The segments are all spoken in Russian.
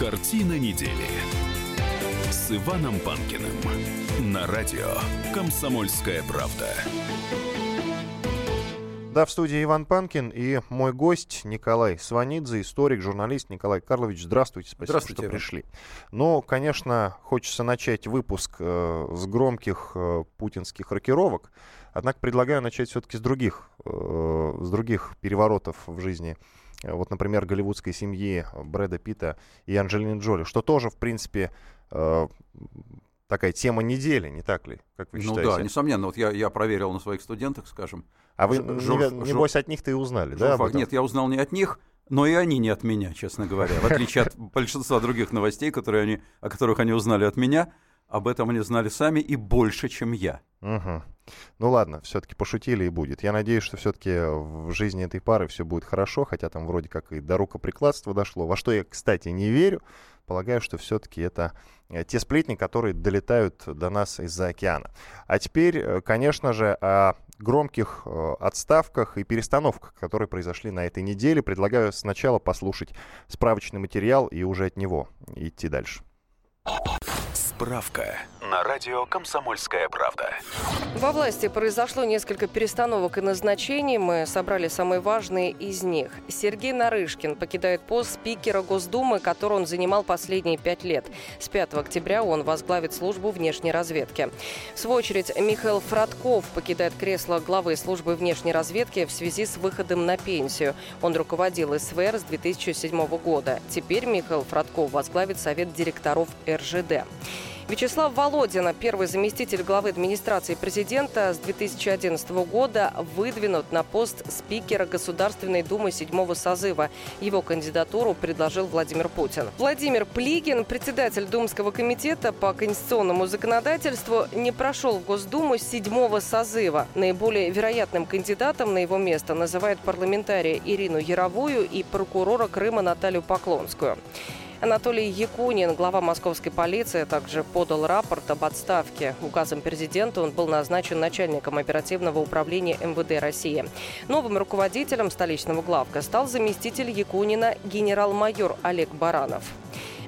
Картина недели с Иваном Панкиным на радио «Комсомольская правда». Да, в студии Иван Панкин и мой гость Николай Сванидзе, историк, журналист Николай Карлович. Здравствуйте, спасибо, Здравствуйте, что Иван. пришли. Ну, конечно, хочется начать выпуск э, с громких э, путинских рокировок, однако предлагаю начать все-таки с других, э, с других переворотов в жизни. Э, Вот, например, голливудской семьи Брэда Питта и Анджелины Джоли, что тоже, в принципе, э, такая тема недели, не так ли, как вы Ну считаете? да, несомненно. Вот я, я проверил на своих студентах, скажем. а вы, Ж- не- небось, от них-то и узнали, да? об журфак. этом? Нет, я узнал не от них, но и они не от меня, честно говоря. В отличие от большинства других новостей, которые они, о которых они узнали от меня, об этом они знали сами и больше, чем я. Мгм. Ну ладно, все-таки пошутили и будет. Я надеюсь, что все-таки в жизни этой пары все будет хорошо, хотя там вроде как и до рукоприкладства дошло. Во что я, кстати, не верю. Полагаю, что все-таки это э, те сплетни, которые долетают до нас из-за океана. А теперь, э, конечно же, о громких э, отставках и перестановках, которые произошли на этой неделе. Предлагаю сначала послушать справочный материал и уже от него идти дальше. Справка на радио «Комсомольская правда». Во власти произошло несколько перестановок и назначений. Мы собрали самые важные из них. Сергей Нарышкин покидает пост спикера Госдумы, который он занимал последние пять лет. С 5 октября он возглавит службу внешней разведки. В свою очередь, Михаил Фродков покидает кресло главы службы внешней разведки в связи с выходом на пенсию. Он руководил СВР с 2007 года. Теперь Михаил Фродков возглавит Совет директоров РЖД. Вячеслав Володина, первый заместитель главы администрации президента с 2011 года, выдвинут на пост спикера Государственной Думы седьмого созыва. Его кандидатуру предложил Владимир Путин. Владимир Плигин, председатель Думского комитета по конституционному законодательству, не прошел в Госдуму седьмого созыва. Наиболее вероятным кандидатом на его место называют парламентария Ирину Яровую и прокурора Крыма Наталью Поклонскую. Анатолий Якунин, глава московской полиции, также подал рапорт об отставке. Указом президента он был назначен начальником оперативного управления МВД России. Новым руководителем столичного главка стал заместитель Якунина генерал-майор Олег Баранов.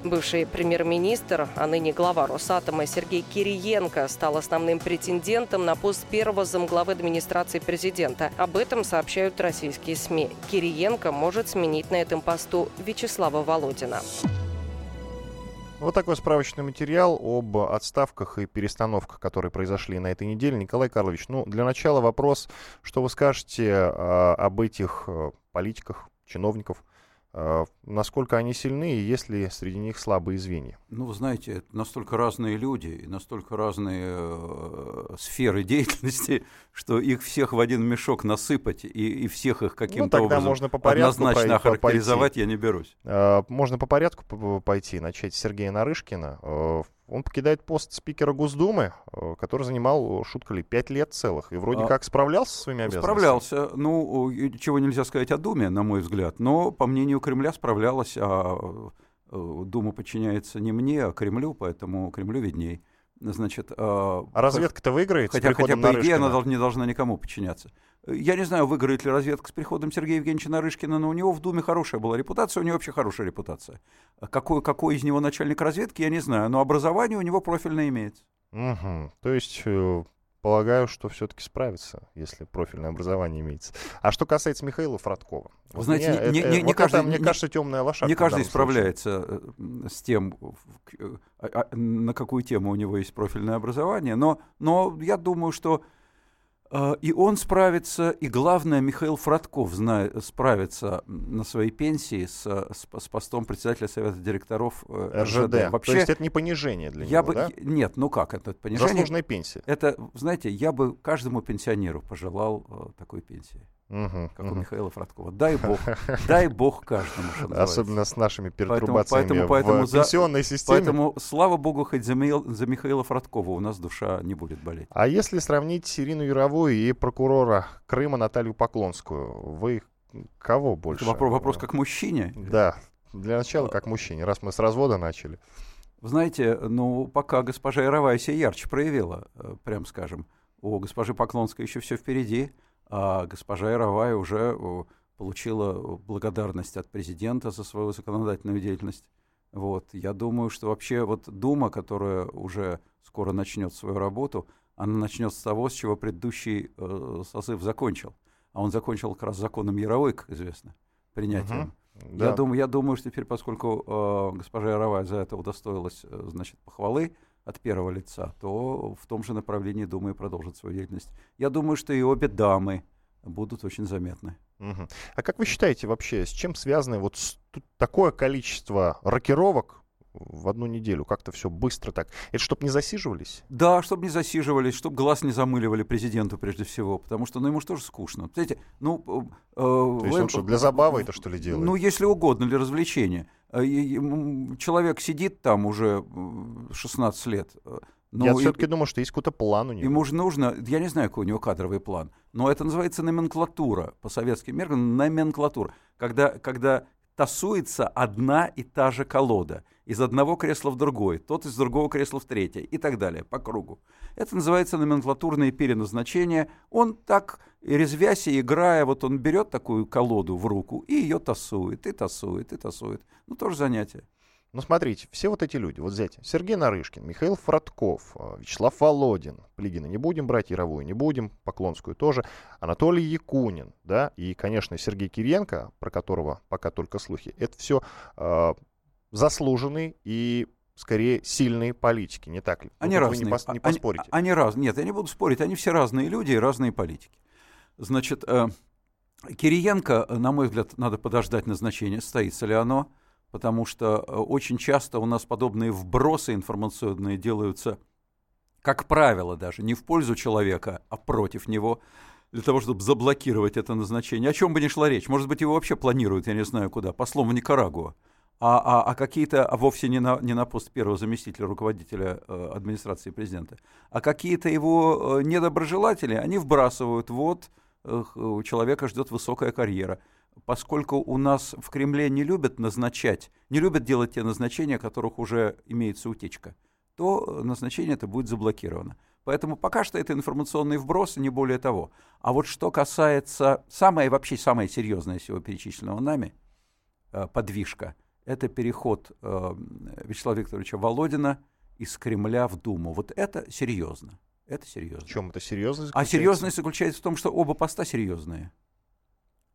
Бывший премьер-министр, а ныне глава Росатома Сергей Кириенко стал основным претендентом на пост первого замглавы администрации президента. Об этом сообщают российские СМИ. Кириенко может сменить на этом посту Вячеслава Володина. Вот такой справочный материал об отставках и перестановках, которые произошли на этой неделе. Николай Карлович, ну, для начала вопрос, что вы скажете э, об этих э, политиках, чиновников, насколько они сильны и есть ли среди них слабые звенья? Ну, вы знаете, это настолько разные люди и настолько разные э, сферы деятельности, что их всех в один мешок насыпать и, и всех их каким-то Ну, образом можно по однозначно прой- по- пойти. охарактеризовать я не берусь. Э, Можно по порядку пойти, начать с Сергея Нарышкина. Э, Он покидает пост спикера Госдумы, э, который занимал, шутка ли, пять лет целых. И вроде А, как справлялся со своими обязанностями. Справлялся. Ну, чего нельзя сказать о Думе, на мой взгляд. Но, по мнению Кремля, справлялась. А э, Дума подчиняется не мне, а Кремлю, поэтому Кремлю видней. Значит, а, А разведка-то выиграет с Хотя, хотя приходом по идее, она не должна никому подчиняться. Я не знаю, выиграет ли разведка с приходом Сергея Евгеньевича Нарышкина, но у него в Думе хорошая была репутация, у него вообще хорошая репутация. А Какой, какой из него начальник разведки, я не знаю, но образование у него профильное имеется. Мгм. То есть, э, полагаю, что все-таки справится, если профильное образование имеется. А что касается Михаила Фродкова. Вы вот знаете, мне не- это- не- не вот каждый- это, мне не- кажется, темная лошадка. Не каждый данном случае. справляется э, с тем, э, а- а, на какую тему у него есть профильное образование, но, но я думаю, что и он справится, и главное, Михаил Фродков зна- справится на своей пенсии с, с, с постом председателя Совета директоров э, РЖД. Вообще, То есть это не понижение для я него, бы... да? Нет, ну как это? Понижение... Заслуженная пенсия. Это, знаете, я бы каждому пенсионеру пожелал э, такой пенсии, Мгм, как у мгм. Михаила Фродкова. Дай бог, дай бог каждому, что называется. Особенно с нашими пертурбациями поэтому- поэтому в за- пенсионной системе. Поэтому, слава богу, хоть за, за Михаила Фродкова у нас душа не будет болеть. А если сравнить Ирину Яровую и прокурора Крыма Наталью Поклонскую, вы кого больше? Это вопрос, вопрос как мужчине. Да, для начала как мужчине, раз мы с развода начали. Вы знаете, ну, пока госпожа Яровая себя ярче проявила, э, прям скажем, у госпожи Поклонской еще все впереди, а госпожа Яровая уже получила благодарность от президента за свою законодательную деятельность. Вот. Я думаю, что вообще вот Дума, которая уже скоро начнет свою работу, она начнет с того, с чего предыдущий э, созыв закончил. А он закончил как раз законом Яровой, как известно, принятием. Угу. Да. Я, думаю, я думаю, что теперь, поскольку э, госпожа Яровая за это удостоилась э, значит, похвалы от первого лица, то в том же направлении, думаю, продолжит свою деятельность. Я думаю, что и обе дамы будут очень заметны. Угу. А как вы считаете вообще, с чем связано вот такое количество рокировок в одну неделю? Как-то все быстро так. Это чтобы не засиживались? Да, чтобы не засиживались, чтобы глаз не замыливали президенту прежде всего, потому что ну, ему же тоже скучно. Знаете, ну, э, То есть он что, для забавы это что ли делает? Ну, если угодно, для развлечения. Э, человек сидит там уже 16 лет, э, но я все-таки думаю, что есть какой-то план у него. Ему же нужно, я не знаю, какой у него кадровый план, но это называется номенклатура, по советским меркам номенклатура, когда, когда тасуется одна и та же колода из одного кресла в другой, тот из другого кресла в третье и так далее, по кругу. Это называется номенклатурное переназначение. Он так, резвясь и играя, вот он берет такую колоду в руку и ее тасует, и тасует, и тасует. Ну, тоже занятие. Ну, смотрите, все вот эти люди, вот взять Сергей Нарышкин, Михаил Фродков, э, Вячеслав Володин, Плигина не будем брать, Яровую не будем, Поклонскую тоже, Анатолий Якунин, да, и, конечно, Сергей Кириенко, про которого пока только слухи, это все э, заслуженные и скорее сильные политики, не так ли? Они вот разные. Вы не, пос, не поспорите. Они, они разные. Нет, я не буду спорить. Они все разные люди и разные политики. Значит, э, Кириенко, на мой взгляд, надо подождать назначения, состоится ли оно потому что э, очень часто у нас подобные вбросы информационные делаются, как правило, даже не в пользу человека, а против него, для того, чтобы заблокировать это назначение. О чем бы ни шла речь. Может быть, его вообще планируют, я не знаю куда, послом в Никарагуа. А, а, а какие-то, а вовсе не на, не на пост первого заместителя руководителя э, администрации президента, а какие-то его э, недоброжелатели, они вбрасывают, вот, э, у человека ждет высокая карьера поскольку у нас в Кремле не любят назначать, не любят делать те назначения, которых уже имеется утечка, то назначение это будет заблокировано. Поэтому пока что это информационный вброс, не более того. А вот что касается, самое вообще самое серьезное всего перечисленного нами, э, подвижка, это переход э, Вячеслава Викторовича Володина из Кремля в Думу. Вот это серьезно. Это серьезно. В чем это серьезно? А серьезность заключается в том, что оба поста серьезные.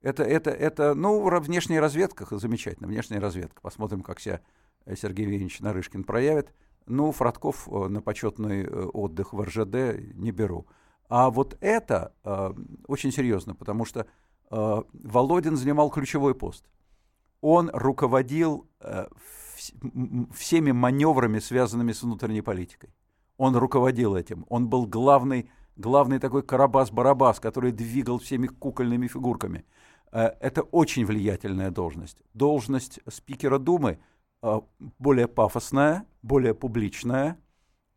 Это, это, это, ну, внешняя разведка, замечательно, внешняя разведка. Посмотрим, как себя э, Сергей Евгеньевич Нарышкин проявит. Ну, Фродков э, на почетный э, отдых в РЖД не беру. А вот это э, очень серьезно, потому что э, Володин занимал ключевой пост. Он руководил э, вс- всеми маневрами, связанными с внутренней политикой. Он руководил этим. Он был главный, главный такой Карабас-Барабас, который двигал всеми кукольными фигурками. Э, это очень влиятельная должность. Должность спикера Думы э, более пафосная, более публичная,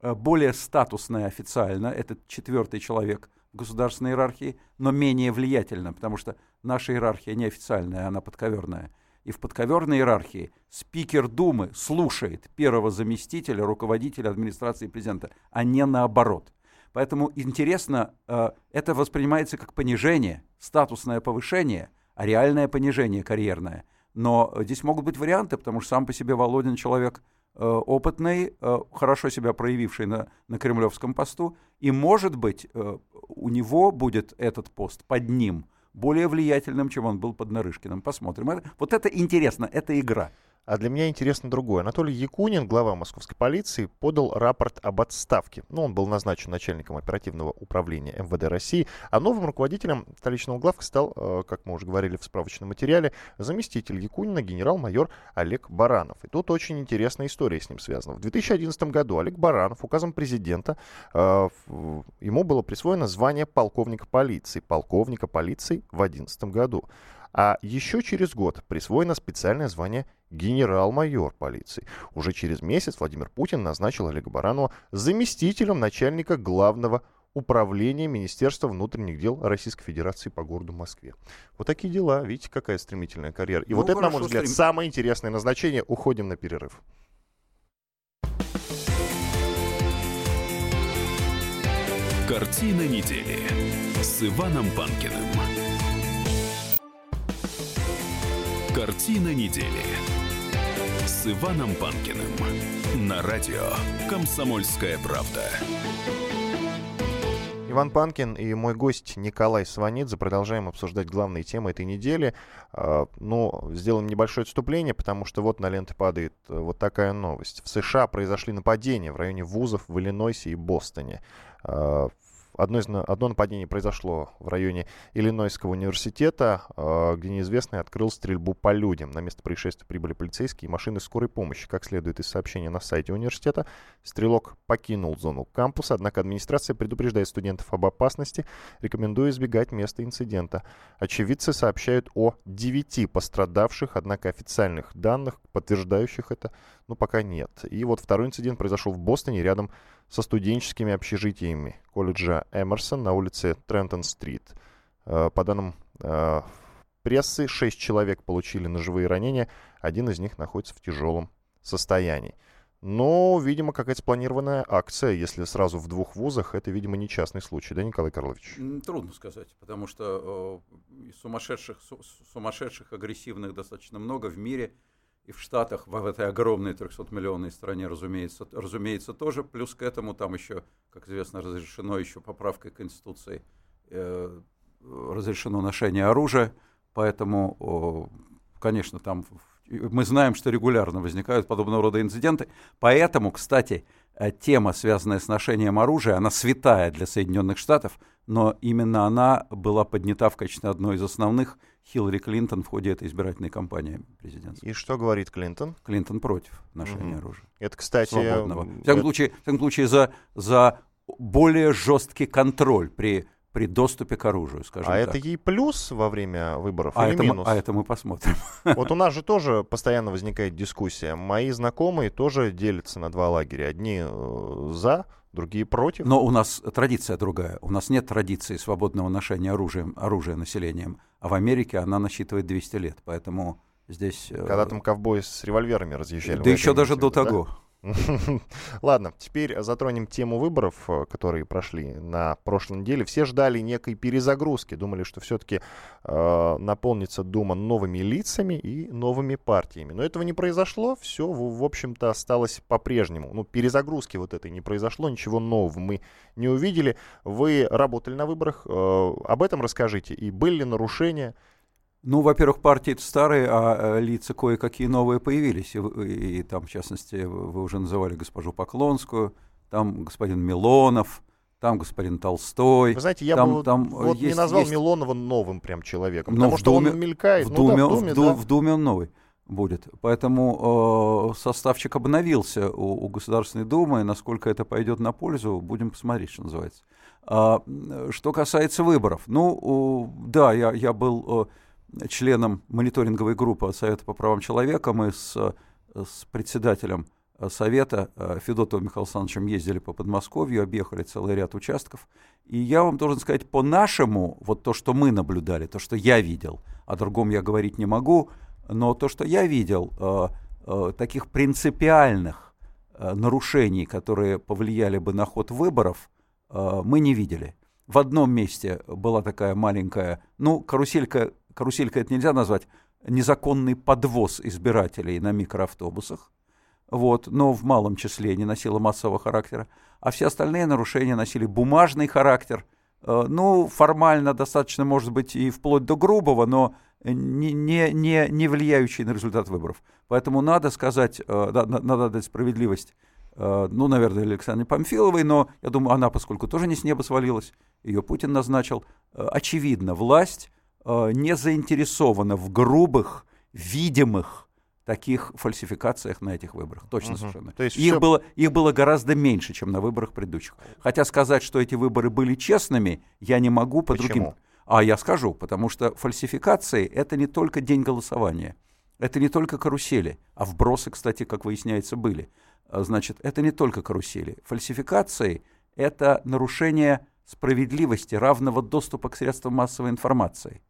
более статусная официально. Это четвертый человек в государственной иерархии, но менее влиятельна, потому что наша иерархия неофициальная, она подковерная. И в подковерной иерархии спикер Думы слушает первого заместителя, руководителя администрации президента, а не наоборот. Поэтому интересно, это воспринимается как понижение, статусное повышение – а реальное понижение карьерное. Но здесь могут быть варианты, потому что сам по себе Володин человек э, опытный, э, хорошо себя проявивший на, на кремлевском посту, и, может быть, э, у него будет этот пост под ним более влиятельным, чем он был под Нарышкиным. Посмотрим. Вот это интересно, это игра. А для меня интересно другое. Анатолий Якунин, глава московской полиции, подал рапорт об отставке. Ну, он был назначен начальником оперативного управления МВД России, а новым руководителем столичного главка стал, э, как мы уже говорили в справочном материале, заместитель Якунина генерал-майор Олег Баранов. И тут очень интересная история с ним связана. В 2011 году Олег Баранов указом президента, э, ему было присвоено звание полковника полиции. Полковника полиции в 2011 году. А еще через год присвоено специальное звание генерал-майор полиции. Уже через месяц Владимир Путин назначил Олега Баранова заместителем начальника главного управления Министерства внутренних дел Российской Федерации по городу Москве. Вот такие дела. Видите, какая стремительная карьера. И ну, вот это, на мой взгляд, стрем... самое интересное назначение. Уходим на перерыв. Картина недели с Иваном Панкиным. Картина недели с Иваном Панкиным на радио «Комсомольская правда». Иван Панкин и мой гость Николай Сванидзе. Продолжаем обсуждать главные темы этой недели. А, ну, сделаем небольшое отступление, потому что вот на ленты падает э, вот такая новость. В США произошли нападения в районе вузов в Иллинойсе и Бостоне. Одно, из, одно нападение произошло в районе Иллинойского университета, а, где неизвестный открыл стрельбу по людям. На место происшествия прибыли полицейские и машины скорой помощи. Как следует из сообщения на сайте университета, стрелок покинул зону кампуса, однако администрация предупреждает студентов об опасности, рекомендуя избегать места инцидента. Очевидцы сообщают о девяти пострадавших, однако официальных данных, подтверждающих это, ну, пока нет. И вот второй инцидент произошел в Бостоне, рядом со студенческими общежитиями колледжа Эмерсон на улице Трентон-стрит. Э, по данным э, прессы, шесть человек получили ножевые ранения, один из них находится в тяжелом состоянии. Но, видимо, какая-то спланированная акция, если сразу в двух вузах, это, видимо, не частный случай, да, Николай Карлович? Трудно сказать, потому что э, сумасшедших, сумасшедших, агрессивных достаточно много в мире – и в Штатах, в этой огромной 300-миллионной стране, разумеется, разумеется, тоже. Плюс к этому там еще, как известно, разрешено еще поправкой Конституции, э, разрешено ношение оружия. Поэтому, конечно, там мы знаем, что регулярно возникают подобного рода инциденты. Поэтому, кстати, тема, связанная с ношением оружия, она святая для Соединенных Штатов, но именно она была поднята в качестве одной из основных Хиллари Клинтон в ходе этой избирательной кампании президентской. И что говорит Клинтон? Клинтон против ношения mm-hmm. оружия. Это, кстати... Свободного. В всяком, это... случае, в всяком случае, за, за более жесткий контроль при при доступе к оружию, скажем а так. это ей плюс во время выборов а или это минус? Мы, а это мы посмотрим. Вот у нас же тоже постоянно возникает дискуссия. Мои знакомые тоже делятся на два лагеря. Одни э, за, другие против. Но у нас традиция другая. У нас нет традиции свободного ношения оружием, оружия населением. А в Америке она насчитывает 200 лет. Поэтому здесь... Э, Когда там ковбои с револьверами разъезжали. Да еще даже до того. Ладно, теперь затронем тему выборов, э, которые прошли на прошлой неделе. Все ждали некой перезагрузки, думали, что все-таки э, наполнится Дума новыми лицами и новыми партиями. Но этого не произошло, все, в, в общем-то, осталось по-прежнему. Ну, перезагрузки вот этой не произошло, ничего нового мы не увидели. Вы работали на выборах, э, об этом расскажите. И были ли нарушения? Ну, во-первых, партии это старые, а э, лица кое-какие новые появились. И, и там, в частности, вы уже называли госпожу Поклонскую, там господин Милонов, там господин Толстой. Вы знаете, я там, бы там вот есть, не назвал есть... Милонова новым прям человеком, Но потому что Думе, он мелькает. В ну, Думе, да, в, Думе, в, да. в Думе он новый будет. Поэтому э, составчик обновился у, у Государственной Думы. Насколько это пойдет на пользу, будем посмотреть, что называется. А, что касается выборов. Ну, э, да, я, я был... Э, членом мониторинговой группы Совета по правам человека. Мы с, с председателем Совета э, Федотовым Михаилом ездили по Подмосковью, объехали целый ряд участков. И я вам должен сказать, по нашему, вот то, что мы наблюдали, то, что я видел, о другом я говорить не могу, но то, что я видел, э, э, таких принципиальных нарушений, которые повлияли бы на ход выборов, мы не видели. В одном месте была такая маленькая, ну, каруселька каруселька это нельзя назвать, незаконный подвоз избирателей на микроавтобусах, вот, но в малом числе не носила массового характера, а все остальные нарушения носили бумажный характер, э, ну, формально достаточно, может быть, и вплоть до грубого, но не, не, не, не влияющий на результат выборов. Поэтому надо сказать, э, надо дать справедливость, э, ну, наверное, Александре Памфиловой, но я думаю, она, поскольку тоже не с неба свалилась, ее Путин назначил, очевидно, власть не заинтересована в грубых, видимых таких фальсификациях на этих выборах. Точно угу. совершенно. То есть их, все... было, их было гораздо меньше, чем на выборах предыдущих. Хотя сказать, что эти выборы были честными, я не могу по Почему? другим. А я скажу, потому что фальсификации это не только день голосования, это не только карусели, а вбросы, кстати, как выясняется, были. А, значит, это не только карусели. Фальсификации это нарушение справедливости, равного доступа к средствам массовой информации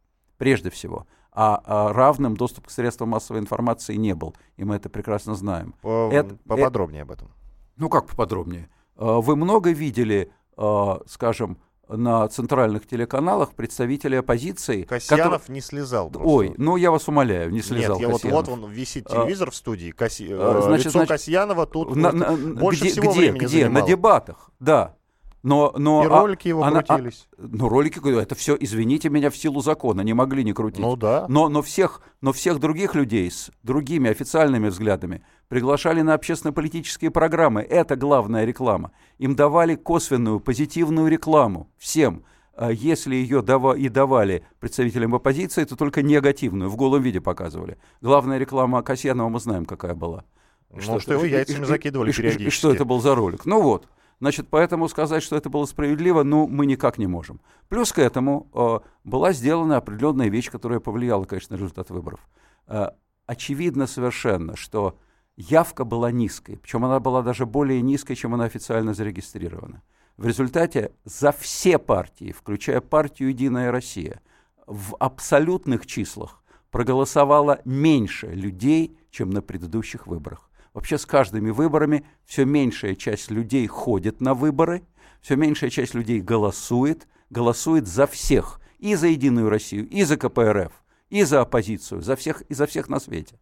прежде всего. А, а равным доступ к средствам массовой информации не был, и мы это прекрасно знаем. По, это, поподробнее это, об этом. Ну как поподробнее? А, вы много видели, а, скажем, на центральных телеканалах представители оппозиции. Касьянов который... не слезал просто. Ой, ну я вас умоляю, не слезал Нет, я вот, вот он висит телевизор а, в студии, Касси... а, значит, лицо значит, Касьянова тут на, на, больше где, всего где, времени где? занимало. На дебатах, да. Но, но, и ролики его она, крутились. А, ну, ролики, это все, извините меня, в силу закона, не могли не крутить. Ну да. Но, но, всех, но всех других людей с другими официальными взглядами приглашали на общественно-политические программы. Это главная реклама. Им давали косвенную, позитивную рекламу. Всем. А если ее дава и давали представителям оппозиции, то только негативную, в голом виде показывали. Главная реклама Касьянова мы знаем, какая была. Ну, что, что его яйцами и, закидывали и, периодически. И, и что это был за ролик. Ну вот. Значит, поэтому сказать, что это было справедливо, ну, мы никак не можем. Плюс к этому э, была сделана определенная вещь, которая повлияла, конечно, на результат выборов. Э, очевидно совершенно, что явка была низкой, причем она была даже более низкой, чем она официально зарегистрирована. В результате за все партии, включая партию «Единая Россия», в абсолютных числах проголосовало меньше людей, чем на предыдущих выборах. Вообще с каждыми выборами все меньшая часть людей ходит на выборы, все меньшая часть людей голосует, голосует за всех, и за Единую Россию, и за КПРФ, и за оппозицию, за всех, и за всех на свете.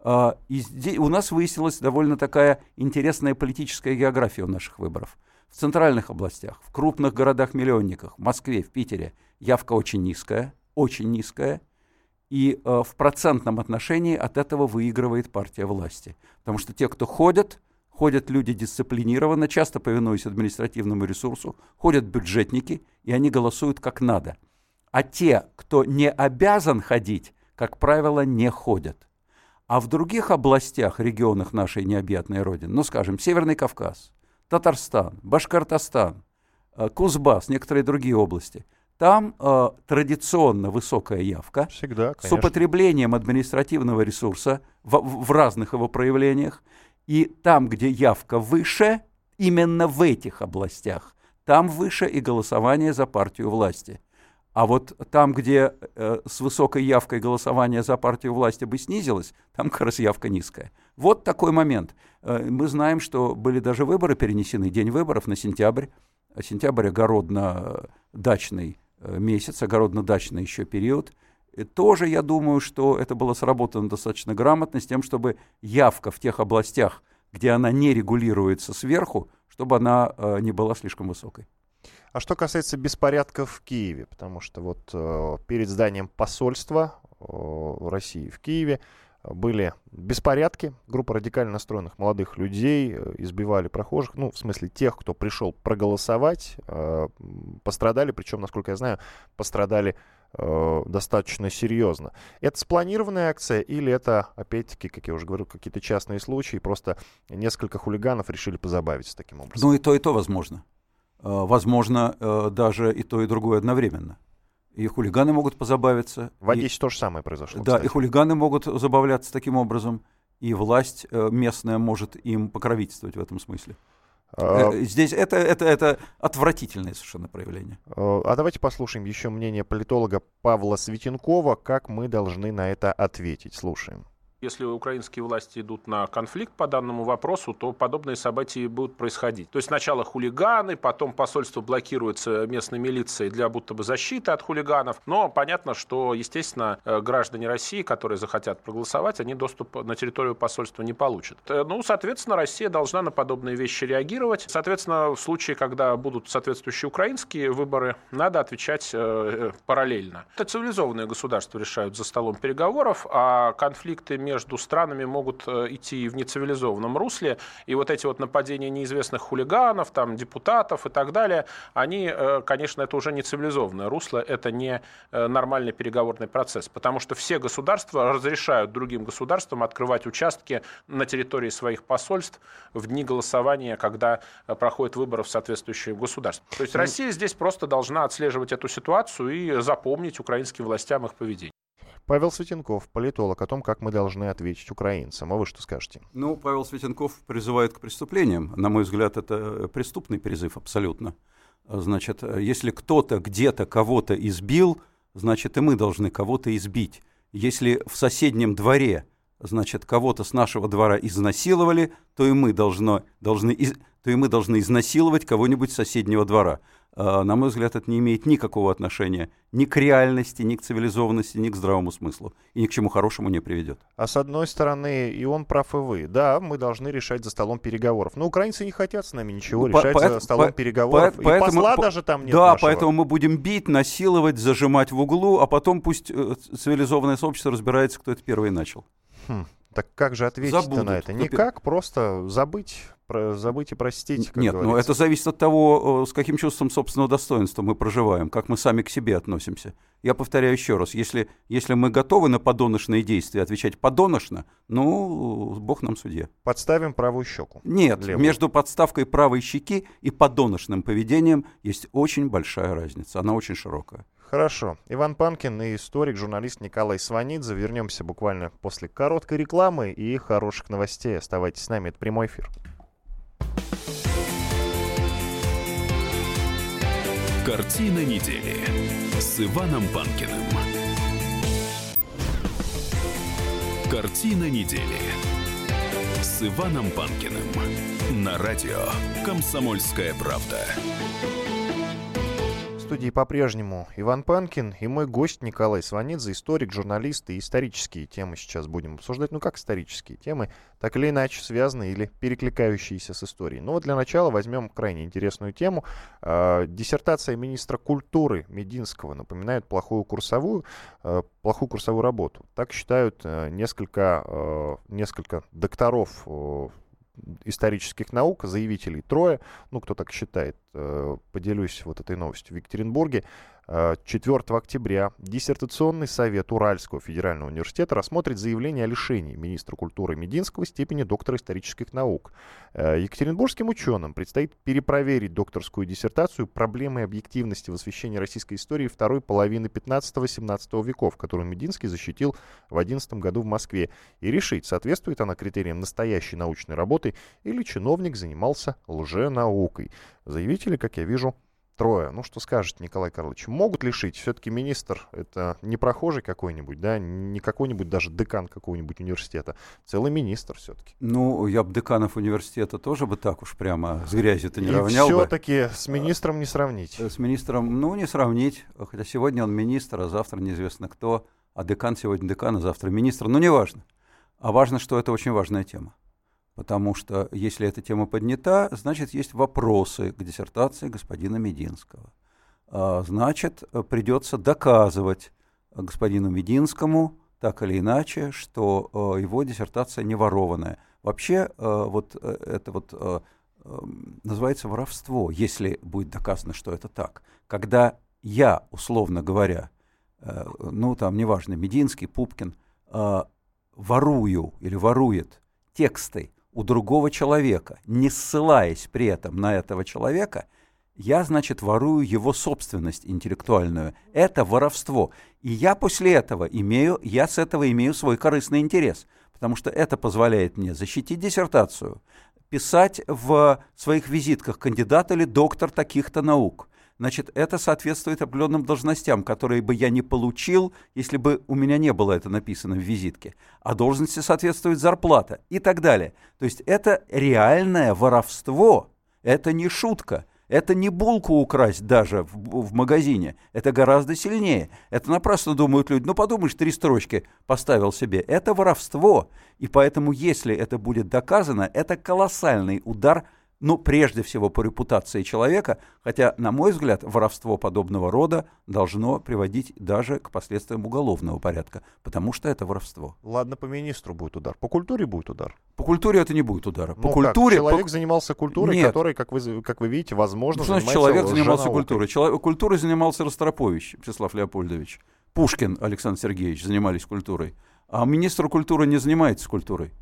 А, и у нас выяснилась довольно такая интересная политическая география у наших выборов. В центральных областях, в крупных городах-миллионниках, в Москве, в Питере явка очень низкая, очень низкая и э, в процентном отношении от этого выигрывает партия власти. Потому что те, кто ходят, ходят люди дисциплинированно, часто повинуясь административному ресурсу, ходят бюджетники, и они голосуют как надо. А те, кто не обязан ходить, как правило, не ходят. А в других областях, регионах нашей необъятной Родины, ну, скажем, Северный Кавказ, Татарстан, Башкортостан, э, Кузбасс, некоторые другие области – там э, традиционно высокая явка Всегда, с употреблением административного ресурса в, в разных его проявлениях. И там, где явка выше, именно в этих областях, там выше и голосование за партию власти. А вот там, где э, с высокой явкой голосование за партию власти бы снизилось, там как раз явка низкая. Вот такой момент. Э, мы знаем, что были даже выборы перенесены, день выборов на сентябрь. Сентябрь огородно-дачный месяц, огородно-дачный еще период. И тоже я думаю, что это было сработано достаточно грамотно с тем, чтобы явка в тех областях, где она не регулируется сверху, чтобы она э, не была слишком высокой. А что касается беспорядков в Киеве, потому что вот э, перед зданием посольства э, России в Киеве были беспорядки, группа радикально настроенных молодых людей э, избивали прохожих, ну, в смысле тех, кто пришел проголосовать, э, пострадали, причем, насколько я знаю, пострадали э, достаточно серьезно. Это спланированная акция или это, опять-таки, как я уже говорил, какие-то частные случаи, просто несколько хулиганов решили позабавиться таким образом? Ну, и то, и то возможно. Возможно, даже и то, и другое одновременно и хулиганы могут позабавиться. В Одессе и, то же самое произошло. Да, кстати. и хулиганы могут забавляться таким образом, и власть э, местная может им покровительствовать в этом смысле. А... Э, здесь это, это, это отвратительное совершенно проявление. Э, а давайте послушаем еще мнение политолога Павла Светенкова, как мы должны на это ответить. Слушаем. Если украинские власти идут на конфликт по данному вопросу, то подобные события будут происходить. То есть сначала хулиганы, потом посольство блокируется местной милицией для будто бы защиты от хулиганов. Но понятно, что, естественно, э, граждане России, которые захотят проголосовать, они доступ на территорию посольства не получат. Э, ну, соответственно, Россия должна на подобные вещи реагировать. Соответственно, в случае, когда будут соответствующие украинские выборы, надо отвечать э, параллельно. Это цивилизованные государства решают за столом переговоров, а конфликты между странами могут э, идти в нецивилизованном русле. И вот эти вот нападения неизвестных хулиганов, там, депутатов и так далее, они, э, конечно, это уже не цивилизованное русло, это не э, нормальный переговорный процесс. Потому что все государства разрешают другим государствам открывать участки на территории своих посольств в дни голосования, когда проходят выборы в соответствующие государства. То есть Россия здесь просто должна отслеживать эту ситуацию и запомнить украинским властям их поведение. Павел Светенков, политолог, о том, как мы должны ответить украинцам. А вы что скажете? Ну, Павел Светенков призывает к преступлениям. На мой взгляд, это преступный призыв абсолютно. Значит, если кто-то где-то кого-то избил, значит, и мы должны кого-то избить. Если в соседнем дворе, значит, кого-то с нашего двора изнасиловали, то и мы должно, должны, то и мы должны изнасиловать кого-нибудь с соседнего двора. Э, на мой взгляд, это не имеет никакого отношения ни к реальности, ни к цивилизованности, ни к здравому смыслу. И ни к чему хорошему не приведет. А с одной стороны, и он прав, и вы. Да, мы должны решать за столом переговоров. Но украинцы не хотят с нами ничего Ну, по- решать поэт- за столом по- переговоров. по- и поэтому- посла по- даже там нет Да, нашего. поэтому мы будем бить, насиловать, зажимать в углу, а потом пусть э, цивилизованное сообщество разбирается, кто это первый начал. Хм, так как же ответить на это? Никак, просто забыть, про- забыть и простить, Нет, ну говорится. это зависит от того, э, с каким чувством собственного достоинства мы проживаем, как мы сами к себе относимся. Я повторяю еще раз, если, если мы готовы на подоношные действия отвечать подоношно, ну, бог нам судья. Подставим правую щеку. Нет, Левую. между подставкой правой щеки и подоношным поведением есть очень большая разница, она очень широкая. Хорошо. Иван Панкин и историк, журналист Николай Сванидзе. Вернемся буквально после короткой рекламы и хороших новостей. Оставайтесь с нами, это прямой эфир. Картина недели с Иваном Панкиным. Картина недели с Иваном Панкиным на радио «Комсомольская правда». Студии по-прежнему Иван Панкин и мой гость Николай Сванидзе, историк, журналист и исторические темы сейчас будем обсуждать. Ну как исторические темы, так или иначе связанные или перекликающиеся с историей. Но вот для начала возьмем крайне интересную тему. Э, диссертация министра культуры Мединского напоминает плохую курсовую, э, плохую курсовую работу. Так считают э, несколько, э, несколько докторов э, исторических наук, заявителей трое, ну, кто так считает, э, поделюсь вот этой новостью. В Екатеринбурге 4 октября диссертационный совет Уральского федерального университета рассмотрит заявление о лишении министра культуры Мединского степени доктора исторических наук. Э, Екатеринбургским ученым предстоит перепроверить докторскую диссертацию «Проблемы объективности в освещении российской истории второй половины 15-17 веков», которую Мединский защитил в 2011 году в Москве, и решить, соответствует она критериям настоящей научной работы или чиновник занимался лженаукой. Заявители, как я вижу, трое. Ну, что скажете, Николай Карлович, могут лишить? Все-таки министр — это не прохожий какой-нибудь, да, не какой-нибудь даже декан какого-нибудь университета, целый министр все-таки. Ну, я бы деканов университета тоже бы так уж прямо с грязью-то не И равнял бы. все-таки с министром не сравнить. Э, С министром, ну, не сравнить. Хотя сегодня он министр, а завтра неизвестно кто. А декан сегодня декан, а завтра министр. Ну, неважно. А важно, что это очень важная тема. Потому что если эта тема поднята, значит, есть вопросы к диссертации господина Мединского. А, Значит, э, придется доказывать господину Мединскому так или иначе, что э, его диссертация не ворованная. Вообще, э, вот это вот эм, называется воровство, если будет доказано, что это так. Когда я, условно говоря, ну там, неважно, Мединский, Пупкин, ворую или ворует тексты у другого человека, не ссылаясь при этом на этого человека, я, значит, ворую его собственность интеллектуальную. Это воровство. И я после этого имею, я с этого имею свой корыстный интерес, потому что это позволяет мне защитить диссертацию, писать в своих визитках кандидат или доктор таких-то наук. Значит, это соответствует определенным должностям, которые бы я не получил, если бы у меня не было это написано в визитке. А должности соответствует зарплата и так далее. То есть это реальное воровство, это не шутка. Это не булку украсть даже в, в магазине. Это гораздо сильнее. Это напрасно думают люди. Ну, подумаешь, три строчки поставил себе. Это воровство. И поэтому, если это будет доказано, это колоссальный удар ну, прежде всего по репутации человека, хотя, на мой взгляд, воровство подобного рода должно приводить даже к последствиям уголовного порядка, потому что это воровство. Ладно, по министру будет удар. По культуре будет удар. По культуре это не будет удара. По Ну как, культуре... человек по- занимался культурой, Нет. которой, как вы, как вы видите, возможно, Ну, значит, занимается человек занимался лженаукой. культурой. Человек, культурой занимался Ростропович Всеслав Леопольдович. Пушкин Александр Сергеевич занимались культурой. А министр культуры не занимается культурой.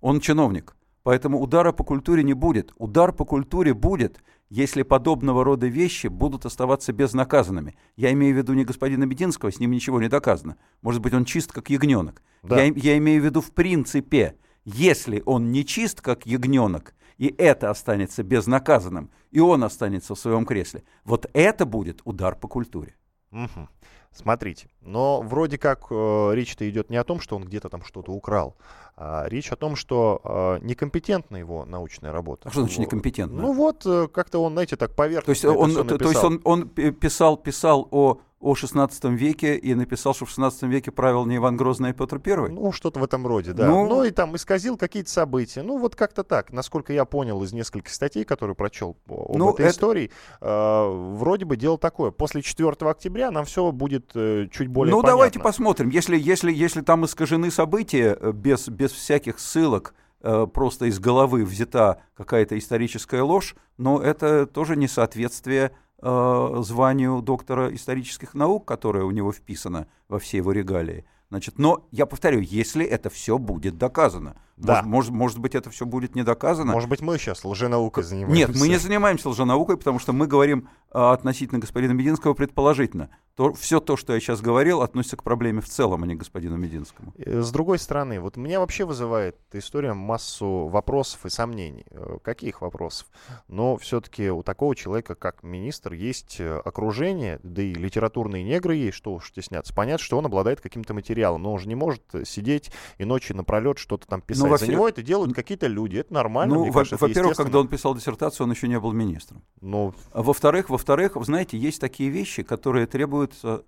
Он чиновник. Поэтому удара по культуре не будет. Удар по культуре будет, если подобного рода вещи будут оставаться безнаказанными. Я имею в виду не господина Бединского, с ним ничего не доказано. Может быть, он чист, как ягненок. Да. Я, я имею в виду в принципе, если он не чист, как ягненок, и это останется безнаказанным, и он останется в своем кресле, вот это будет удар по культуре. Мгм. Смотрите, но вроде как э, речь-то идет не о том, что он где-то там что-то украл, а речь о том, что э, некомпетентна его научная работа. А что значит некомпетентна? Ну вот, э, как-то он, знаете, так поверхностно То есть он, то, то есть он, он пи- писал, писал о, о 16 веке и написал, что в 16 веке правил не Иван Грозный, а Петр Первый? Ну, что-то в этом роде, да. Ну- Ну, и там исказил какие-то события. Ну, вот как-то так. Насколько я понял из нескольких статей, которые прочел об Ну, этой это- истории, э, вроде бы дело такое. После 4 октября нам все будет э, чуть более ну, понятно. давайте посмотрим. Если, если, если там искажены события э, без, без всяких ссылок, э, просто из головы взята какая-то историческая ложь, но это тоже несоответствие э, званию доктора исторических наук, которое у него вписано во все его регалии. Значит, но я повторю, если это все будет доказано. Да. Может, может, может быть, это все будет не доказано. Может быть, мы сейчас лженаукой занимаемся. Нет, мы не занимаемся лженаукой, потому что мы говорим а, относительно господина Мединского предположительно. То, все то, что я сейчас говорил, относится к проблеме в целом, а не к господину Мединскому. Э, С другой стороны, вот меня вообще вызывает эта история массу вопросов и сомнений. Э, Каких вопросов? Но все-таки у такого человека, как министр, есть э, окружение, да и литературные негры есть, что уж стесняться. Понятно, что он обладает каким-то материалом, но он же не может э, сидеть и ночи напролет что-то там писать. во За все- него это делают какие-то люди, это нормально. ну, во- кажется, во-первых, когда он писал диссертацию, он еще не был министром. Ну, А во-вторых, во-вторых, знаете, есть такие вещи, которые требуются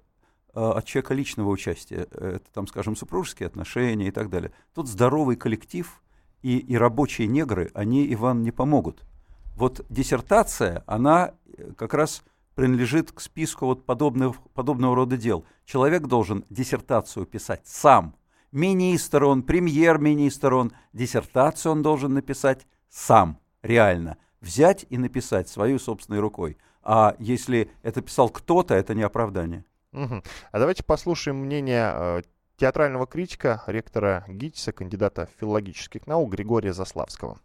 а, от человека личного участия. Это, там, скажем, супружеские отношения и так далее. Тут здоровый коллектив и, и рабочие негры, они, Иван, не помогут. Вот диссертация, она э, как раз принадлежит к списку вот подобных, подобного рода дел. Человек должен диссертацию писать сам. Министр он, премьер-министр он, диссертацию он должен написать сам, реально. Взять и написать своей собственной рукой. А если это писал кто-то, это не оправдание. мгм. А давайте послушаем мнение э, театрального критика, ректора ГИТИСа, кандидата филологических наук Григория Заславского.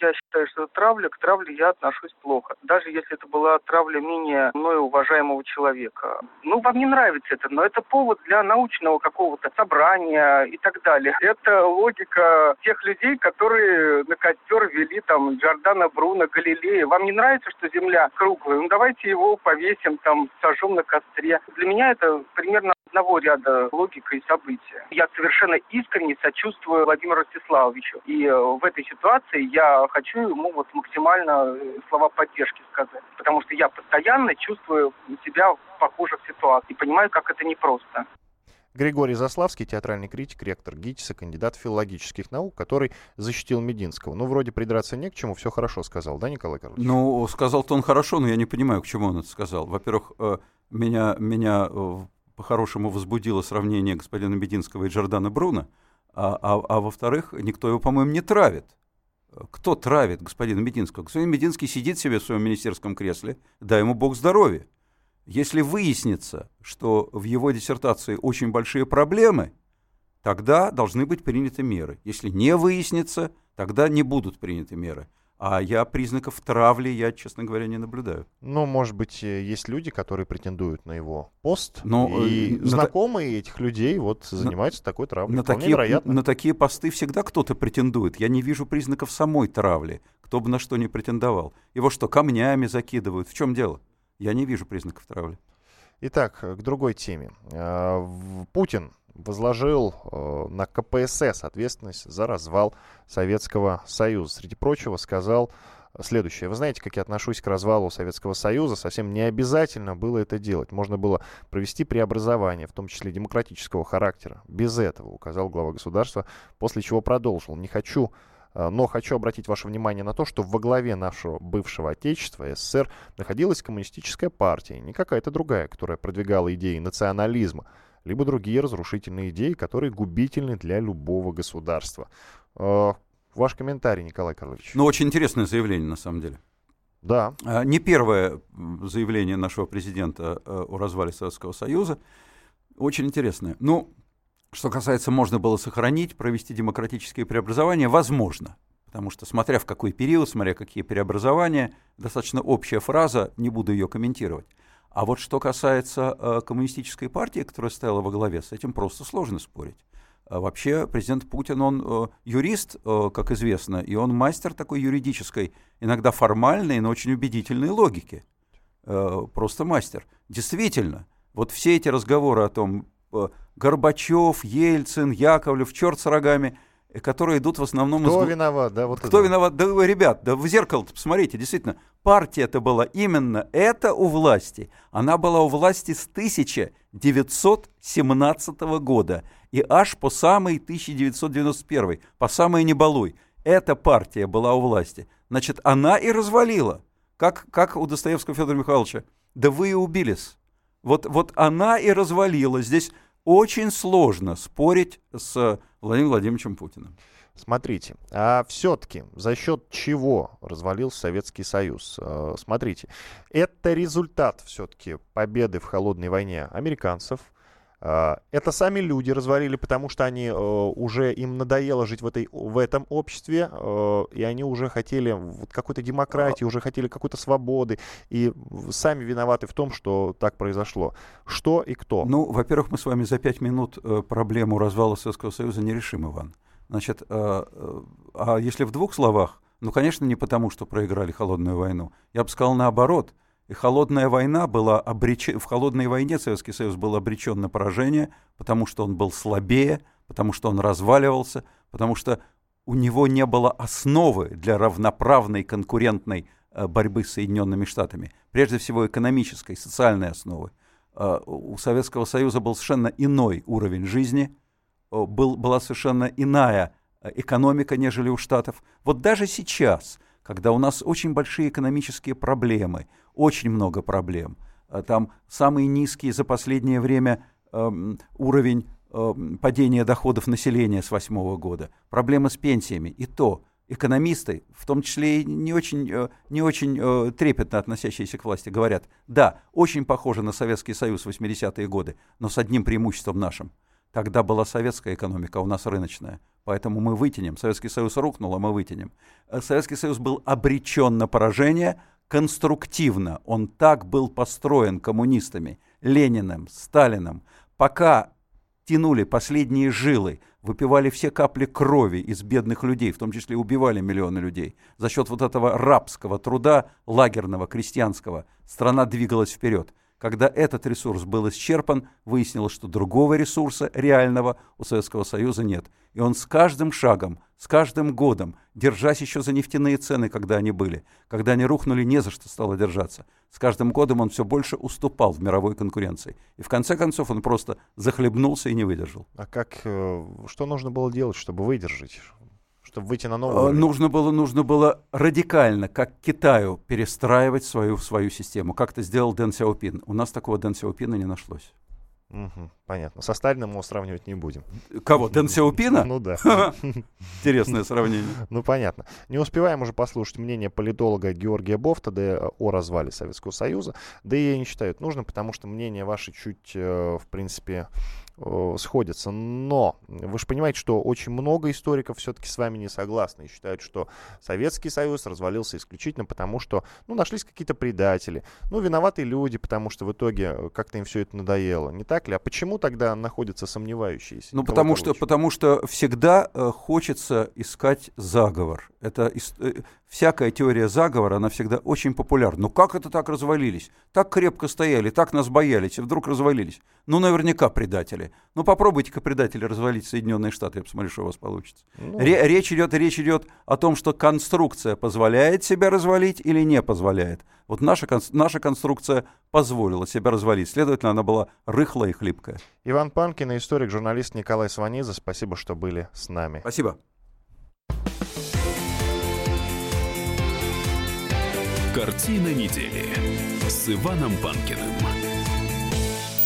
Я считаю, что травля, к травле я отношусь плохо. Даже если это была травля менее мною уважаемого человека. Ну, вам не нравится это, но это повод для научного какого-то собрания и так далее. Это логика тех людей, которые на костер вели там Джордана Бруно, Галилея. Вам не нравится, что Земля круглая? Ну, давайте его повесим, там, сожжем на костре. Для меня это примерно одного ряда логика и события. Я совершенно искренне сочувствую Владимиру Ростиславовичу. И э, в этой ситуации я хочу ему вот максимально э, слова поддержки сказать. Потому что я постоянно чувствую себя в похожих ситуациях и понимаю, как это непросто. Григорий Заславский, театральный критик, ректор ГИТИСа, кандидат филологических наук, который защитил Мединского. Ну, вроде придраться не к чему, все хорошо сказал, да, Николай Карлович? Ну, сказал-то он хорошо, но я не понимаю, к чему он это сказал. Во-первых, э, меня, меня э, по-хорошему возбудило сравнение господина Мединского и Джордана Бруно, а, а, а во-вторых, никто его, по-моему, не травит. Кто травит господина Мединского? Господин Мединский сидит себе в своем министерском кресле, дай ему бог здоровья. Если выяснится, что в его диссертации очень большие проблемы, тогда должны быть приняты меры. Если не выяснится, тогда не будут приняты меры. А я признаков травли, я, честно говоря, не наблюдаю. Ну, может быть, э, есть люди, которые претендуют на его пост, Но, и э, на та- знакомые этих людей вот занимаются такой травлей. На Вполне такие, вероятно. на такие посты всегда кто-то претендует. Я не вижу признаков самой травли, кто бы на что не претендовал. Его что, камнями закидывают? В чем дело? Я не вижу признаков травли. Итак, э, к другой теме. В- Путин возложил э, на КПСС ответственность за развал Советского Союза. Среди прочего сказал следующее. Вы знаете, как я отношусь к развалу Советского Союза. Совсем не обязательно было это делать. Можно было провести преобразование, в том числе демократического характера. Без этого, указал глава государства, после чего продолжил. Не хочу э, но хочу обратить ваше внимание на то, что во главе нашего бывшего Отечества, СССР, находилась коммунистическая партия, не какая-то другая, которая продвигала идеи национализма, либо другие разрушительные идеи, которые губительны для любого государства. Э, Ваш комментарий, Николай Карлович. Ну, очень интересное заявление, на самом деле. Да, А, Не первое заявление нашего президента э, о развале Советского Союза. Очень интересное. Ну, что касается, можно было сохранить, провести демократические преобразования, возможно. Потому что, смотря в какой период, смотря какие преобразования, достаточно общая фраза, не буду ее комментировать. А вот что касается э, коммунистической партии, которая стояла во главе, с этим просто сложно спорить. А Вообще президент Путин, он э, юрист, э, как известно, и он мастер такой юридической, иногда формальной, но очень убедительной логики. Э, просто мастер. Действительно, Вот все эти разговоры о том, э, Горбачев, Ельцин, Яковлев, черт с рогами, которые идут в основном... Кто из... виноват, да? Вот Кто это. виноват? Да вы, ребят, да в зеркало посмотрите, действительно, партия это была именно это у власти. Она была у власти с 1917 года и аж по самый 1991, по самый небалуй. Эта партия была у власти. Значит, она и развалила. Как, как у Достоевского Федора Михайловича. Да вы и убились. Вот, вот она и развалила. Здесь очень сложно спорить с Владимиром Владимировичем Путиным. Смотрите, а все-таки за счет чего развалился Советский Союз? Э, Смотрите, это результат все-таки победы в холодной войне американцев. Э, Это сами люди развалили, потому что они э, уже им надоело жить в, этой, в этом обществе, э, и они уже хотели вот какой-то демократии, уже хотели какой-то свободы, и сами виноваты в том, что так произошло. Что и кто? Ну, во-первых, мы с вами за пять минут э, проблему развала Советского Союза не решим, Иван. Значит, а если в двух словах, ну, конечно, не потому, что проиграли холодную войну. Я бы сказал наоборот. И холодная война была обречена... В холодной войне Советский Союз был обречен на поражение, потому что он был слабее, потому что он разваливался, потому что у него не было основы для равноправной конкурентной э, борьбы с Соединенными Штатами. Прежде всего экономической, социальной основы. Э, У Советского Союза был совершенно иной уровень жизни, э, был, была совершенно иная экономика, нежели у Штатов. Вот даже сейчас, когда у нас очень большие экономические проблемы, очень много проблем, э, там самый низкий за последнее время эм, уровень эм, падения доходов населения с восьмого года, проблемы с пенсиями, и то экономисты, в том числе и не очень, э, не очень э, трепетно относящиеся к власти, говорят, да, очень похоже на Советский Союз в 80-е годы, но с одним преимуществом нашим. Тогда была советская экономика, а у нас рыночная. Поэтому мы вытянем. Советский Союз рухнул, а мы вытянем. Советский Союз был обречен на поражение конструктивно. Он так был построен коммунистами, Лениным, Сталиным. Пока тянули последние жилы, выпивали все капли крови из бедных людей, в том числе убивали миллионы людей. За счет вот этого рабского труда, лагерного, крестьянского, страна двигалась вперед. Когда этот ресурс был исчерпан, выяснилось, что другого ресурса реального у Советского Союза нет. И он с каждым шагом, с каждым годом, держась еще за нефтяные цены, когда они были, когда они рухнули, не за что стало держаться, с каждым годом он все больше уступал в мировой конкуренции. И в конце концов он просто захлебнулся и не выдержал. А как, э, что нужно было делать, чтобы выдержать? Чтобы выйти на Э, новый уровень? Нужно было, нужно было радикально, как Китаю, перестраивать свою, свою систему. Как это сделал Дэн Сяопин. У нас такого Дэн Сяопина не нашлось. Мгм, понятно. Со Сталиным его сравнивать не будем. Кого? Дэн Сяопина? Ну да. Интересное сравнение. Ну понятно. Не успеваем уже послушать мнение политолога Георгия Бофтада о развале Советского Союза. Да и я не считаю это нужным, потому что мнения ваши чуть, э, в принципе, э, сходятся. Но вы же понимаете, что очень много историков все-таки с вами не согласны и считают, что Советский Союз развалился исключительно потому, что ну, нашлись какие-то предатели, ну, виноваты люди, потому что в итоге э, как-то им все это надоело. Не так ли? А почему тогда находятся сомневающиеся? Ну, потому что, потому что всегда э, хочется искать заговор. Это э, всякая теория заговора, она всегда очень популярна. Ну как это так развалились? Так крепко стояли, так нас боялись, и вдруг развалились. Ну, наверняка предатели. Ну, попробуйте-ка предатели развалить Соединенные Штаты, я посмотрю, что у вас получится. Ну, Ре- речь, идет, речь идет о том, что конструкция позволяет себя развалить или не позволяет. Вот наша, конс- наша конструкция позволила себя развалить. Следовательно, она была рыхлая и хлипкая. Иван Панкин и историк, журналист Николай Сванидзе. Спасибо, что были с нами. Спасибо. Картина недели с Иваном Панкиным.